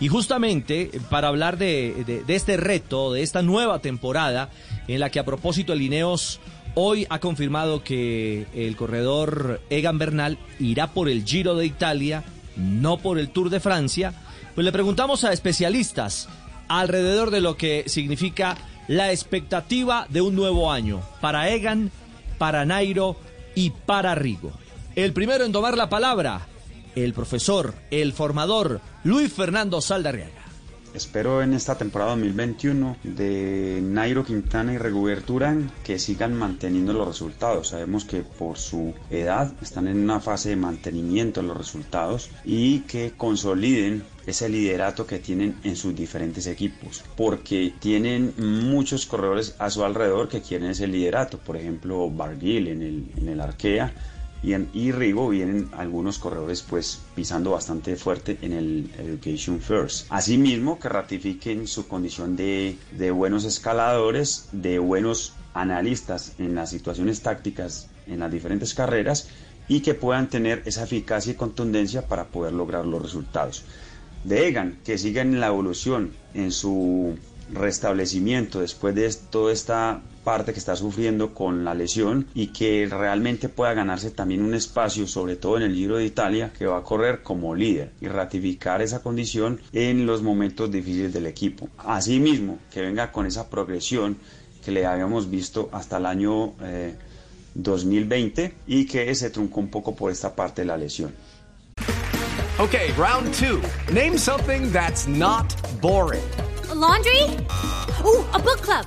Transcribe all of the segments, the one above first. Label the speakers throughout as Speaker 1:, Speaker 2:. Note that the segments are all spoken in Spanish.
Speaker 1: Y justamente para hablar de, este reto, de esta nueva temporada, en la que a propósito el Ineos hoy ha confirmado que el corredor Egan Bernal irá por el Giro de Italia, no por el Tour de Francia, pues le preguntamos a especialistas alrededor de lo que significa la expectativa de un nuevo año para Egan, para Nairo y para Rigo. El primero en tomar la palabra, el profesor, el formador, Luis Fernando Saldarriaga.
Speaker 2: Espero en esta temporada 2021 de Nairo Quintana y Rigoberto Urán que sigan manteniendo los resultados. Sabemos que por su edad están en una fase de mantenimiento de los resultados y que consoliden ese liderato que tienen en sus diferentes equipos, porque tienen muchos corredores a su alrededor que quieren ese liderato, por ejemplo Barguil en el, en el Arkea, y en y Rigo vienen algunos corredores pues pisando bastante fuerte en el Education First. Asimismo que ratifiquen su condición de, de buenos escaladores, de buenos analistas en las situaciones tácticas en las diferentes carreras y que puedan tener esa eficacia y contundencia para poder lograr los resultados. De Egan, que sigan en la evolución, en su restablecimiento después de toda esta parte que está sufriendo con la lesión y que realmente pueda ganarse también un espacio, sobre todo en el Giro de Italia, que va a correr como líder y ratificar esa condición en los momentos difíciles del equipo. Asimismo, que venga con esa progresión que le habíamos visto hasta el año eh, 2020 y que se truncó un poco por esta parte de la lesión.
Speaker 3: Okay, round two. Name something that's not boring.
Speaker 4: A laundry? Ooh, a book club.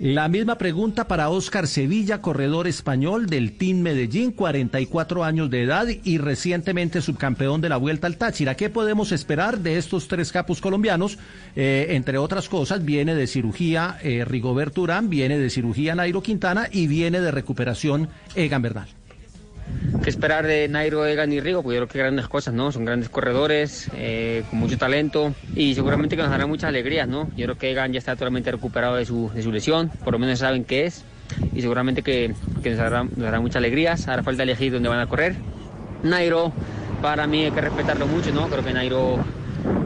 Speaker 1: La misma pregunta para Oscar Sevilla, corredor español del Team Medellín, 44 años de edad y recientemente subcampeón de la Vuelta al Táchira. ¿Qué podemos esperar de estos tres capos colombianos? Eh, entre otras cosas, viene de cirugía eh, Rigoberto viene de cirugía Nairo Quintana y viene de recuperación Egan Bernal.
Speaker 5: ¿Qué esperar de Nairo, Egan y Rigo? Pues yo creo que grandes cosas, ¿no? Son grandes corredores, eh, con mucho talento y seguramente que nos darán muchas alegrías, ¿no? Yo creo que Egan ya está totalmente recuperado de su, de su lesión, por lo menos saben qué es y seguramente que, que nos, dará, nos dará muchas alegrías. Ahora falta elegir dónde van a correr. Nairo, para mí hay que respetarlo mucho, ¿no? Creo que Nairo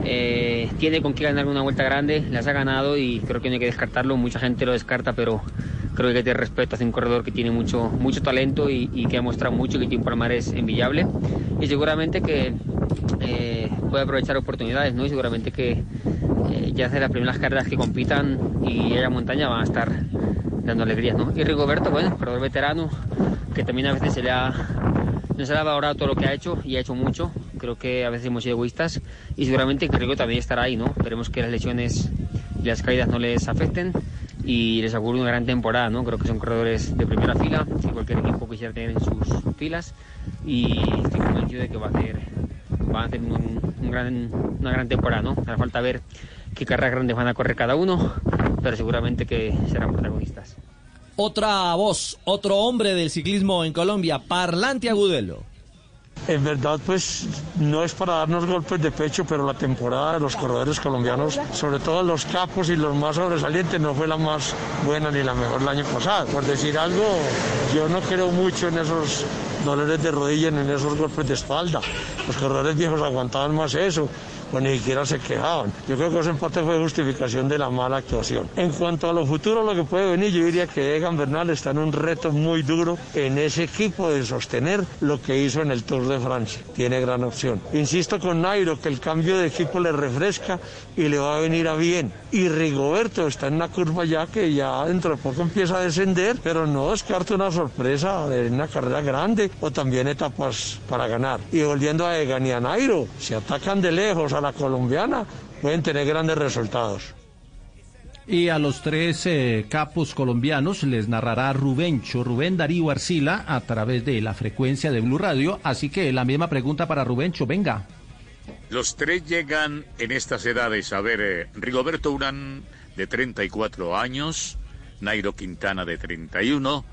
Speaker 5: eh, tiene con qué ganar una vuelta grande, las ha ganado y creo que no hay que descartarlo. Mucha gente lo descarta, pero creo que tener respeto hacia un corredor que tiene mucho, mucho talento y, y que ha mostrado mucho que tiene un palmarés envidiable. Y seguramente que eh, puede aprovechar oportunidades, ¿no? Y seguramente que eh, ya hace las primeras carreras que compitan y haya montaña van a estar dando alegrías, ¿no? Y Rigoberto, bueno, corredor veterano, que también a veces se le ha, no se le ha valorado todo lo que ha hecho y ha hecho mucho. Creo que a veces hemos sido egoístas y seguramente que Rigo también estará ahí, ¿no? Esperemos que las lesiones y las caídas no les afecten y les auguro una gran temporada, ¿no? Creo que son corredores de primera fila, si cualquier equipo quisiera tener en sus filas y estoy convencido de que va a hacer, van a tener un, un gran, una gran temporada, ¿no? Hará falta ver qué carreras grandes van a correr cada uno, pero seguramente que serán protagonistas.
Speaker 1: Otra voz, otro hombre del ciclismo en Colombia, Parlante Agudelo.
Speaker 6: En verdad, pues no es para darnos golpes de pecho, pero la temporada de los corredores colombianos, sobre todo los capos y los más sobresalientes, no fue la más buena ni la mejor el año pasado. Por decir algo, yo no creo mucho en esos dolores de rodilla ni en esos golpes de espalda. Los corredores viejos aguantaban más eso. Pues ni siquiera se quejaban. Yo creo que ese empate fue justificación de la mala actuación. En cuanto a lo futuro, lo que puede venir, yo diría que Egan Bernal está en un reto muy duro en ese equipo de sostener lo que hizo en el Tour de Francia. Tiene gran opción. Insisto con Nairo que el cambio de equipo le refresca y le va a venir a bien. Y Rigoberto está en una curva ya que ya dentro de poco empieza a descender, pero no descarta una sorpresa en una carrera grande o también etapas para ganar. Y volviendo a Egan y a Nairo, si atacan de lejos a la colombiana, pueden tener grandes resultados.
Speaker 7: Y a los tres eh, capos colombianos les narrará Rubencho, Rubén Darío Arcila, a través de la frecuencia de Blue Radio. Así que la misma pregunta para Rubencho, venga.
Speaker 8: Los tres llegan en estas edades. A ver, eh, Rigoberto Urán, de 34 años, Nairo Quintana, de 31,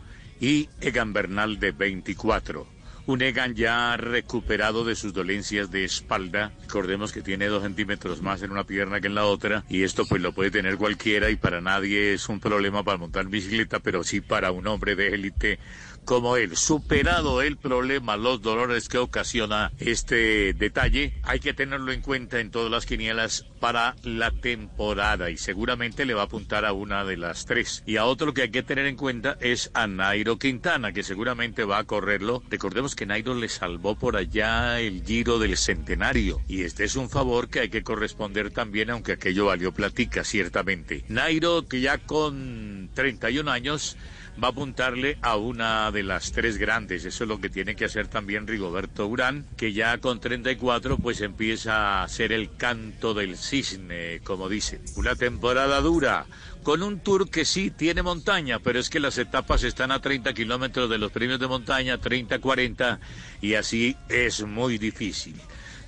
Speaker 8: y Egan Bernal, de 24. Un Egan ya recuperado de sus dolencias de espalda. Recordemos que tiene dos centímetros más en una pierna que en la otra. Y esto pues lo puede tener cualquiera y para nadie es un problema para montar bicicleta, pero sí para un hombre de élite como él. Superado el problema, los dolores que ocasiona este detalle, hay que tenerlo en cuenta en todas las quinielas para la temporada y seguramente le va a apuntar a una de las tres. Y a otro que hay que tener en cuenta es a Nairo Quintana, que seguramente va a correrlo. Recordemos que Nairo le salvó por allá el giro del centenario y este es un favor que hay que corresponder también, aunque aquello valió platica, ciertamente. Nairo, que ya con 31 años, va a apuntarle a una de las tres grandes. Eso es lo que tiene que hacer también Rigoberto Urán, que ya con 34 pues empieza a ser el canto del cisne, como dicen. Una temporada dura, con un tour que sí tiene montaña, pero es que las etapas están a 30 kilómetros de los premios de montaña, 30, 40, y así es muy difícil.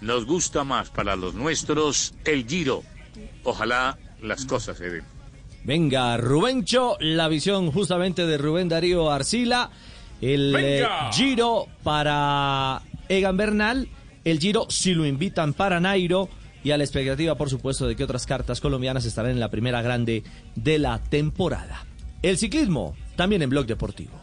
Speaker 8: Nos gusta más para los nuestros el Giro. Ojalá las cosas se den.
Speaker 1: Venga, Rubencho, la visión justamente de Rubén Darío Arcila. El eh, giro para Egan Bernal. El giro si lo invitan para Nairo. Y a la expectativa, por supuesto, de que otras cartas colombianas estarán en la primera grande de la temporada. El ciclismo, también en Blog Deportivo.